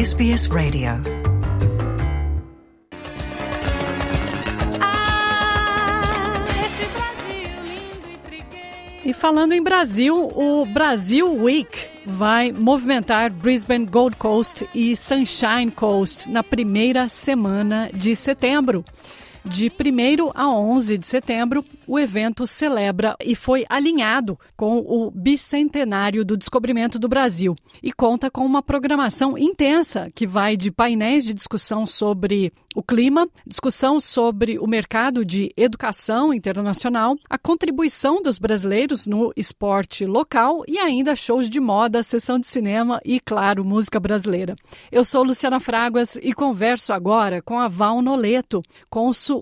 SBS Radio. E falando em Brasil, o Brasil Week vai movimentar Brisbane Gold Coast e Sunshine Coast na primeira semana de setembro. De 1 a 11 de setembro, o evento celebra e foi alinhado com o bicentenário do descobrimento do Brasil e conta com uma programação intensa que vai de painéis de discussão sobre o clima, discussão sobre o mercado de educação internacional, a contribuição dos brasileiros no esporte local e ainda shows de moda, sessão de cinema e, claro, música brasileira. Eu sou Luciana Fraguas e converso agora com a Val Noleto,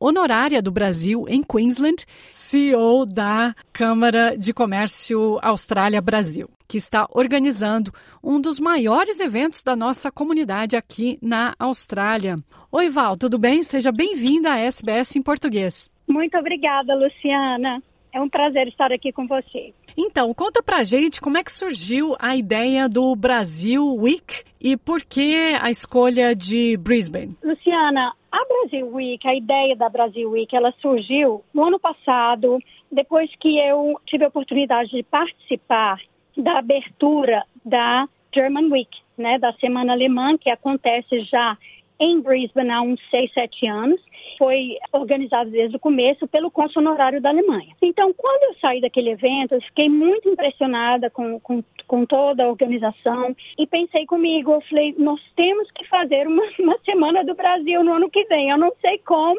honorária do Brasil em Queensland, CEO da Câmara de Comércio Austrália-Brasil, que está organizando um dos maiores eventos da nossa comunidade aqui na Austrália. Oi, Val, tudo bem? Seja bem-vinda à SBS em português. Muito obrigada, Luciana. É um prazer estar aqui com você. Então, conta pra gente como é que surgiu a ideia do Brasil Week e por que a escolha de Brisbane? Luciana, a Brasil Week, a ideia da Brasil Week, ela surgiu no ano passado, depois que eu tive a oportunidade de participar da abertura da German Week, né, da Semana Alemã, que acontece já em Brisbane há uns 6, 7 anos. Foi organizado desde o começo pelo cônsul honorário da Alemanha. Então, quando eu saí daquele evento, eu fiquei muito impressionada com, com, com toda a organização e pensei comigo, eu falei, nós temos que fazer uma, uma Semana do Brasil no ano que vem. Eu não sei como,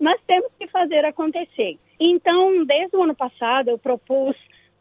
mas temos que fazer acontecer. Então, desde o ano passado, eu propus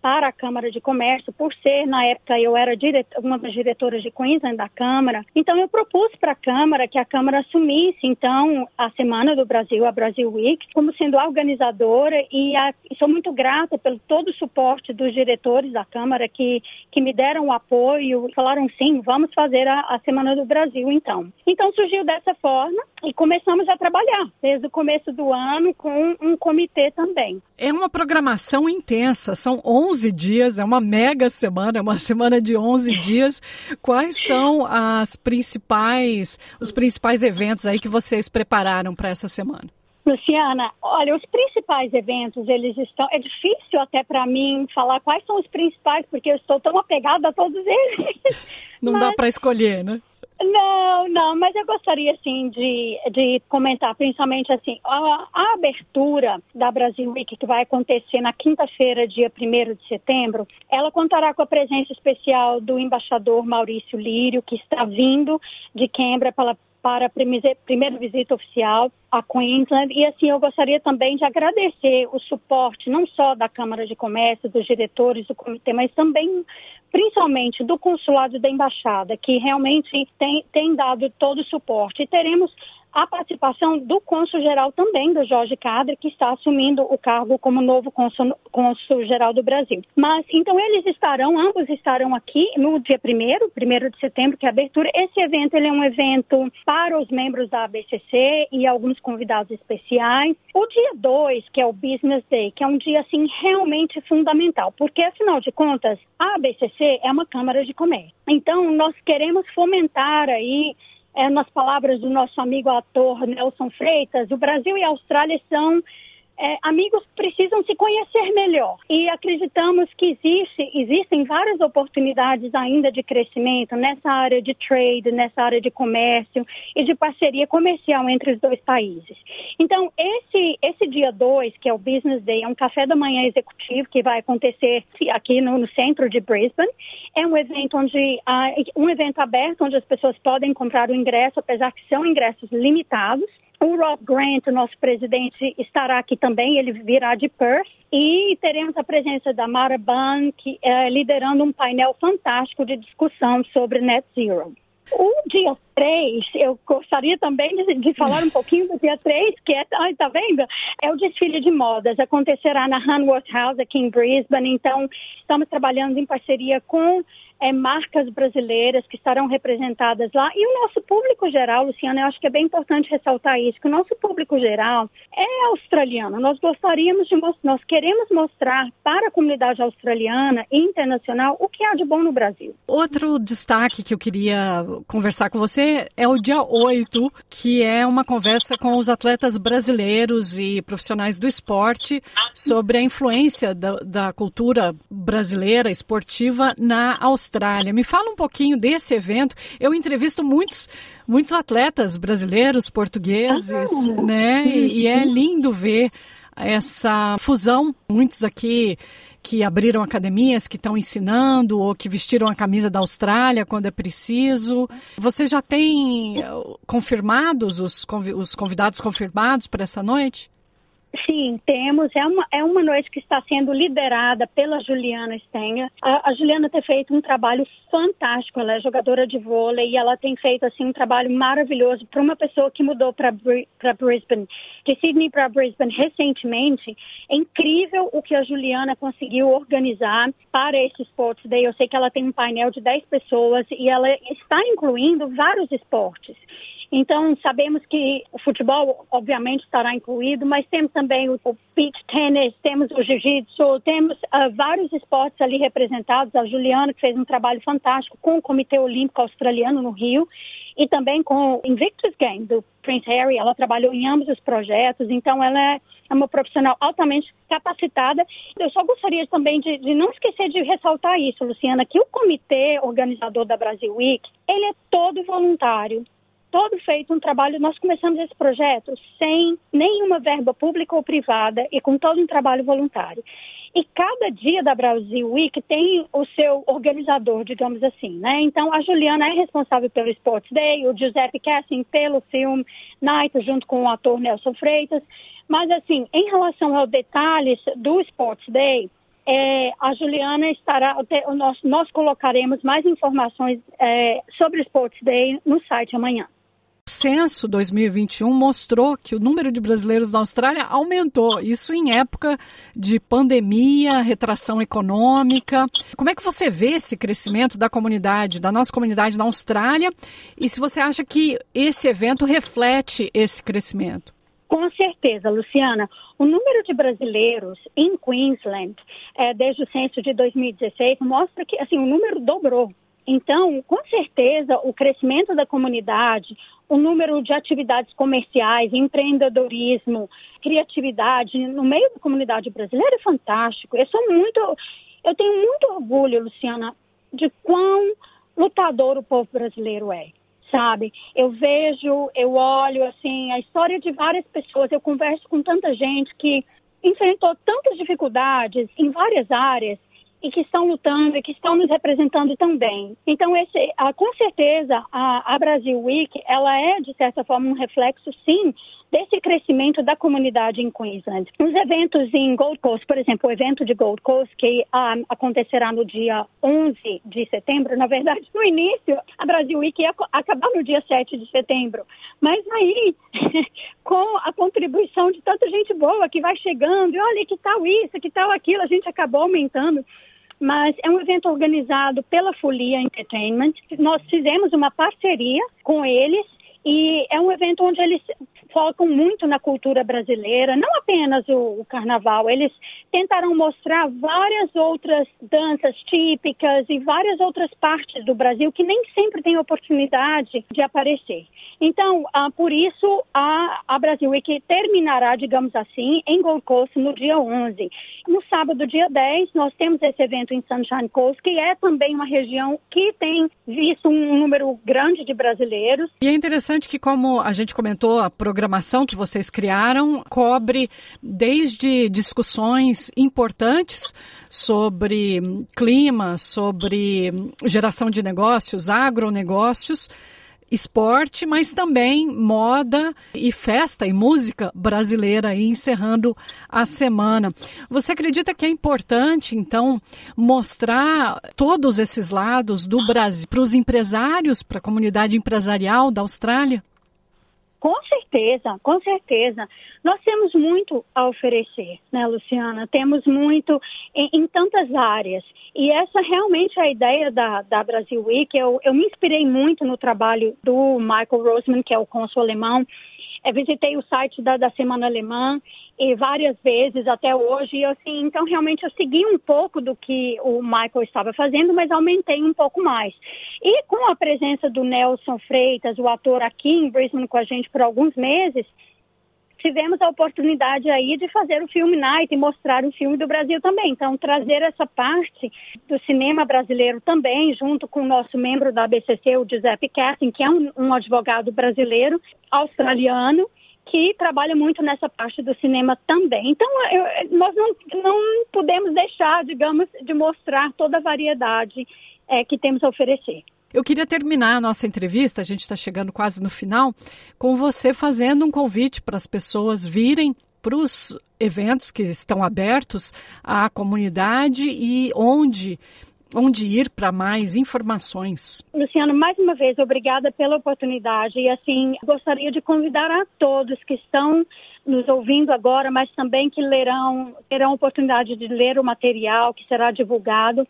para a Câmara de Comércio, por ser, na época, eu era uma das diretoras de Queensland da Câmara. Então, eu propus para a Câmara que a Câmara assumisse, então, a Semana do Brasil, a Brasil Week, como sendo a organizadora e, a, sou muito grata pelo todo o suporte dos diretores da Câmara que, que me deram o apoio e falaram, sim, vamos fazer a, a Semana do Brasil, então. Então, surgiu dessa forma e começamos a trabalhar desde o começo do ano com um comitê também. É uma programação intensa, são 11 11 dias, é uma mega semana, é uma semana de 11 dias. Quais são as principais, os principais eventos aí que vocês prepararam para essa semana? Luciana, olha, os principais eventos, eles estão. É difícil até para mim falar quais são os principais, porque eu estou tão apegada a todos eles. Não Mas... dá para escolher, né? Não, não, mas eu gostaria assim de, de comentar, principalmente assim, a, a abertura da Brasil Week que vai acontecer na quinta-feira, dia 1 de setembro, ela contará com a presença especial do embaixador Maurício Lírio, que está vindo de Canberra para para a primeira visita oficial a Queensland. E assim, eu gostaria também de agradecer o suporte não só da Câmara de Comércio, dos diretores do comitê, mas também, principalmente, do consulado da embaixada, que realmente tem, tem dado todo o suporte. E teremos a participação do cônsul-geral também, do Jorge Cadre, que está assumindo o cargo como novo cônsul-geral do Brasil. Mas, então, eles estarão, ambos estarão aqui no dia 1 primeiro de setembro, que é a abertura. Esse evento, ele é um evento para os membros da ABCC e alguns convidados especiais. O dia 2, que é o Business Day, que é um dia, assim, realmente fundamental, porque, afinal de contas, a ABCC é uma Câmara de Comércio. Então, nós queremos fomentar aí é, nas palavras do nosso amigo ator Nelson Freitas, o Brasil e a Austrália são é, amigos precisam se conhecer melhor e acreditamos que existe, existem várias oportunidades ainda de crescimento nessa área de trade, nessa área de comércio e de parceria comercial entre os dois países. Então, esse, esse dia 2, que é o Business Day, é um café da manhã executivo que vai acontecer aqui no, no centro de Brisbane. É um evento onde um evento aberto onde as pessoas podem comprar o ingresso, apesar que são ingressos limitados. O Rob Grant, nosso presidente, estará aqui também, ele virá de Perth. E teremos a presença da Mara que, é, liderando um painel fantástico de discussão sobre Net Zero. O dia 3, eu gostaria também de, de, falar um pouquinho do dia 3, que é, ai, tá vendo? É o desfile de modas. Acontecerá na Hanworth House, aqui em Brisbane. Então, estamos trabalhando em parceria com é, marcas brasileiras que estarão representadas lá. E o nosso público geral, Luciana, eu acho que é bem importante ressaltar isso, que o nosso público geral é australiano. Nós gostaríamos de nós queremos mostrar para a comunidade australiana e internacional o que há de bom no Brasil. Outro destaque que eu queria conversar com você é o dia 8, que é uma conversa com os atletas brasileiros e profissionais do esporte sobre a influência da, da cultura brasileira esportiva na Austrália. Me fala um pouquinho desse evento. Eu entrevisto muitos, muitos atletas brasileiros, portugueses, ah, né? E, e é lindo ver essa fusão. Muitos aqui que abriram academias, que estão ensinando ou que vestiram a camisa da Austrália quando é preciso. Você já tem eh, confirmados os, os convidados confirmados para essa noite? Sim, temos. É uma, é uma noite que está sendo liderada pela Juliana Stenga. A, a, Juliana tem feito um trabalho fantástico. Ela é jogadora de vôlei e ela tem feito assim um trabalho maravilhoso para uma pessoa que mudou para Brisbane, de Sydney para Brisbane recentemente. É incrível o que a Juliana conseguiu organizar para esse Sports Day. Eu sei que ela tem um painel de 10 pessoas e ela está incluindo vários esportes. Então, sabemos que o futebol, obviamente, estará incluído, mas temos também o, beach tennis, temos o jiu-jitsu, temos uh, vários esportes ali representados. A Juliana, que fez um trabalho fantástico com o Comitê Olímpico Australiano no Rio, e também com o Invictus Game, do Prince Harry. Ela trabalhou em ambos os projetos, então ela é é uma profissional altamente capacitada. Eu só gostaria também de, de, não esquecer de ressaltar isso, Luciana, que o comitê organizador da Brasil Week, ele é todo voluntário todo feito um trabalho. Nós começamos esse projeto sem nenhuma verba pública ou privada e com todo um trabalho voluntário. E cada dia da Brasil Week tem o seu organizador, digamos assim, né? Então, a Juliana é responsável pelo Sports Day, o Giuseppe Cassin pelo filme Night, junto com o ator Nelson Freitas. Mas, assim, em relação aos detalhes do Sports Day, é, a Juliana estará, nós, nós colocaremos mais informações é, sobre o Sports Day no site amanhã. O censo 2021 mostrou que o número de brasileiros na Austrália aumentou, isso em época de pandemia, retração econômica. Como é que você vê esse crescimento da comunidade, da nossa comunidade na Austrália? E se você acha que esse evento reflete esse crescimento? Com certeza, Luciana. O número de brasileiros em Queensland, é, desde o censo de 2016, mostra que assim, o número dobrou. Então, com certeza, o crescimento da comunidade, o número de atividades comerciais, empreendedorismo, criatividade no meio da comunidade brasileira é fantástico. Eu sou muito, eu tenho muito orgulho, Luciana, de quão lutador o povo brasileiro é. Sabe, eu vejo, eu olho assim a história de várias pessoas. Eu converso com tanta gente que enfrentou tantas dificuldades em várias áreas e que estão lutando e que estão nos representando tão bem. Então, esse, a, com certeza, a, a Brasil Week, ela é, de certa forma, um reflexo, sim, desse crescimento da comunidade em Queensland. Os eventos em Gold Coast, por exemplo, o evento de Gold Coast, que ah, acontecerá no dia 11 de setembro, na verdade, no início, a Brasil Week ia acabar no dia 7 de setembro. Mas aí, com a contribuição de tanta gente boa que vai chegando, e olha que tal isso, que tal aquilo, a gente acabou aumentando mas é um evento organizado pela Folia Entertainment. Nós fizemos uma parceria com eles e é um evento onde eles focam muito na cultura brasileira, não apenas o, o, carnaval, eles tentaram mostrar várias outras danças típicas e várias outras partes do Brasil que nem sempre têm oportunidade de aparecer. Então, ah, por isso, a, a Brasil Week terminará, digamos assim, em Gold Coast no dia 11. No sábado, dia 10, nós temos esse evento em Sunshine Coast, que é também uma região que tem visto um número grande de brasileiros. E é interessante que, como a gente comentou, a programação que vocês criaram cobre desde discussões importantes sobre clima, sobre geração de negócios, agronegócios, esporte, mas também moda e festa e música brasileira, aí, encerrando a semana. Você acredita que é importante, então, mostrar todos esses lados do Brasil para os empresários, para a comunidade empresarial da Austrália? Com certeza, com certeza. Nós temos muito a oferecer, né, Luciana? Temos muito em, em tantas áreas. E essa realmente é a ideia da, da Brasil Week. Eu, eu me inspirei muito no trabalho do Michael Rosman, que é o cônsul alemão, é, visitei o site da, da Semana Alemã e várias vezes até hoje. E, assim, então, realmente, eu segui um pouco do que o Michael estava fazendo, mas aumentei um pouco mais. E com a presença do Nelson Freitas, o ator aqui em Brisbane com a gente por alguns meses, tivemos a oportunidade aí de fazer o filme Night e mostrar o filme do Brasil também. Então, trazer essa parte do cinema brasileiro também, junto com o nosso membro da ABCC, o Giuseppe Cassin, que é um, um advogado brasileiro, australiano, que trabalha muito nessa parte do cinema também. Então, eu, nós não, não podemos deixar, digamos, de mostrar toda a variedade é, que temos a oferecer. Eu queria terminar a nossa entrevista, a gente está chegando quase no final, com você fazendo um convite para as pessoas virem para os eventos que estão abertos à comunidade e onde onde ir para mais informações. Luciano, mais uma vez, obrigada pela oportunidade. E assim, gostaria de convidar a todos que estão nos ouvindo agora, mas também que lerão, terão oportunidade de ler o material que será divulgado,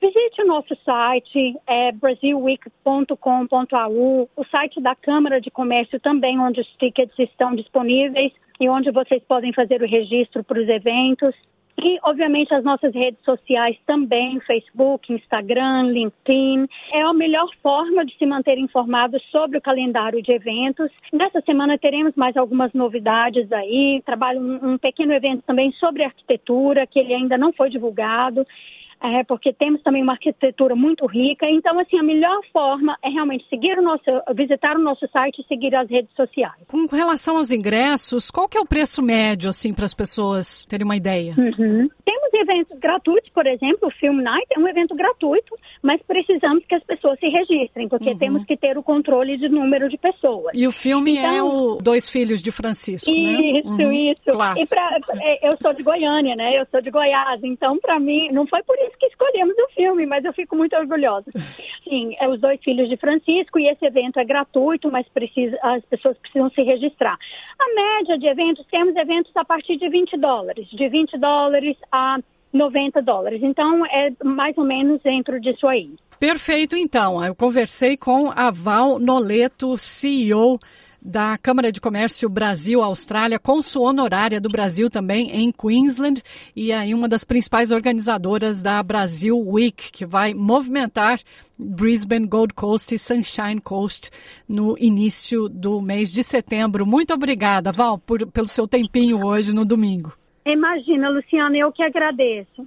Visite o nosso site, é brasilweek.com.au, o site da Câmara de Comércio também, onde os tickets estão disponíveis e onde vocês podem fazer o registro para os eventos. E, obviamente, as nossas redes sociais também, Facebook, Instagram, LinkedIn. É a melhor forma de se manter informado sobre o calendário de eventos. Nessa semana teremos mais algumas novidades aí. Trabalho um, um pequeno evento também sobre arquitetura, que ele ainda não foi divulgado é, porque temos também uma arquitetura muito rica. Então, assim, a melhor forma é realmente seguir o nosso, visitar o nosso site e seguir as redes sociais. Com relação aos ingressos, qual que é o preço médio, assim, para as pessoas terem uma ideia? Uhum. Temos eventos gratuitos, por exemplo, o Film Night é um evento gratuito, mas precisamos que as pessoas se registrem, porque uhum. temos que ter o controle de número de pessoas. E o filme é então, é o Dois Filhos de Francisco, isso, né? Isso, uhum. isso. E pra, é, eu sou de Goiânia, né? Eu sou de Goiás, então para mim não foi por isso que escolhemos o filme, mas eu fico muito orgulhosa. Sim, é os Dois Filhos de Francisco e esse evento é gratuito, mas precisa, as pessoas precisam se registrar. A média de eventos, temos eventos a partir de 20 dólares, de 20 dólares a 90 dólares. Então, é mais ou menos dentro disso aí. Perfeito, então. Eu conversei com a Val Noleto, CEO da Câmara de Comércio Brasil-Austrália, cônsul honorária do Brasil também em Queensland e aí uma das principais organizadoras da Brasil Week, que vai movimentar Brisbane, Gold Coast e Sunshine Coast no início do mês de setembro. Muito obrigada, Val, por, pelo seu tempinho hoje no domingo. Imagina, Luciana, eu que agradeço.